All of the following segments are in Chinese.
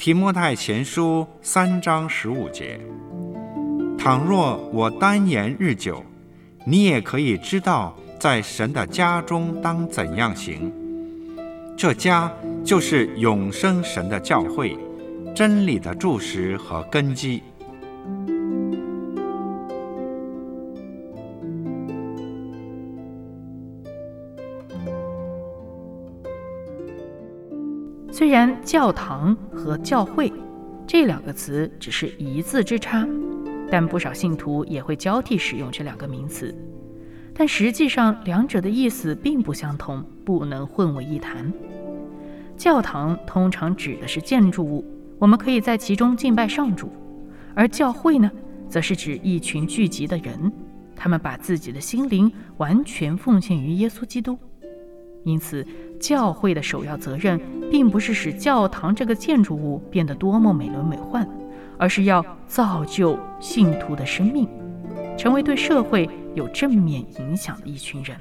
提摩太前书三章十五节：倘若我单言日久，你也可以知道，在神的家中当怎样行。这家就是永生神的教会，真理的柱石和根基。虽然“教堂”和“教会”这两个词只是一字之差，但不少信徒也会交替使用这两个名词。但实际上，两者的意思并不相同，不能混为一谈。教堂通常指的是建筑物，我们可以在其中敬拜上主；而教会呢，则是指一群聚集的人，他们把自己的心灵完全奉献于耶稣基督。因此，教会的首要责任，并不是使教堂这个建筑物变得多么美轮美奂，而是要造就信徒的生命，成为对社会有正面影响的一群人。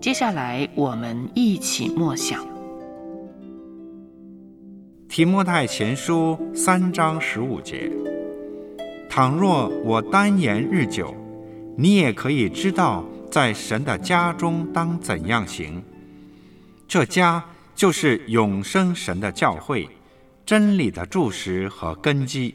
接下来，我们一起默想《提摩太前书》三章十五节。倘若我单言日久，你也可以知道，在神的家中当怎样行。这家就是永生神的教会，真理的柱石和根基。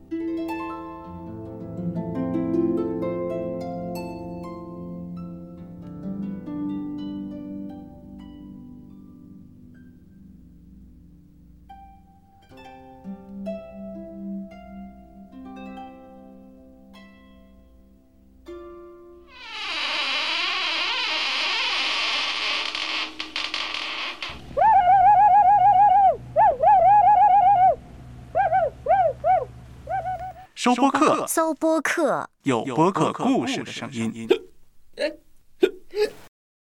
收播客，搜播客，有播客故事的声音。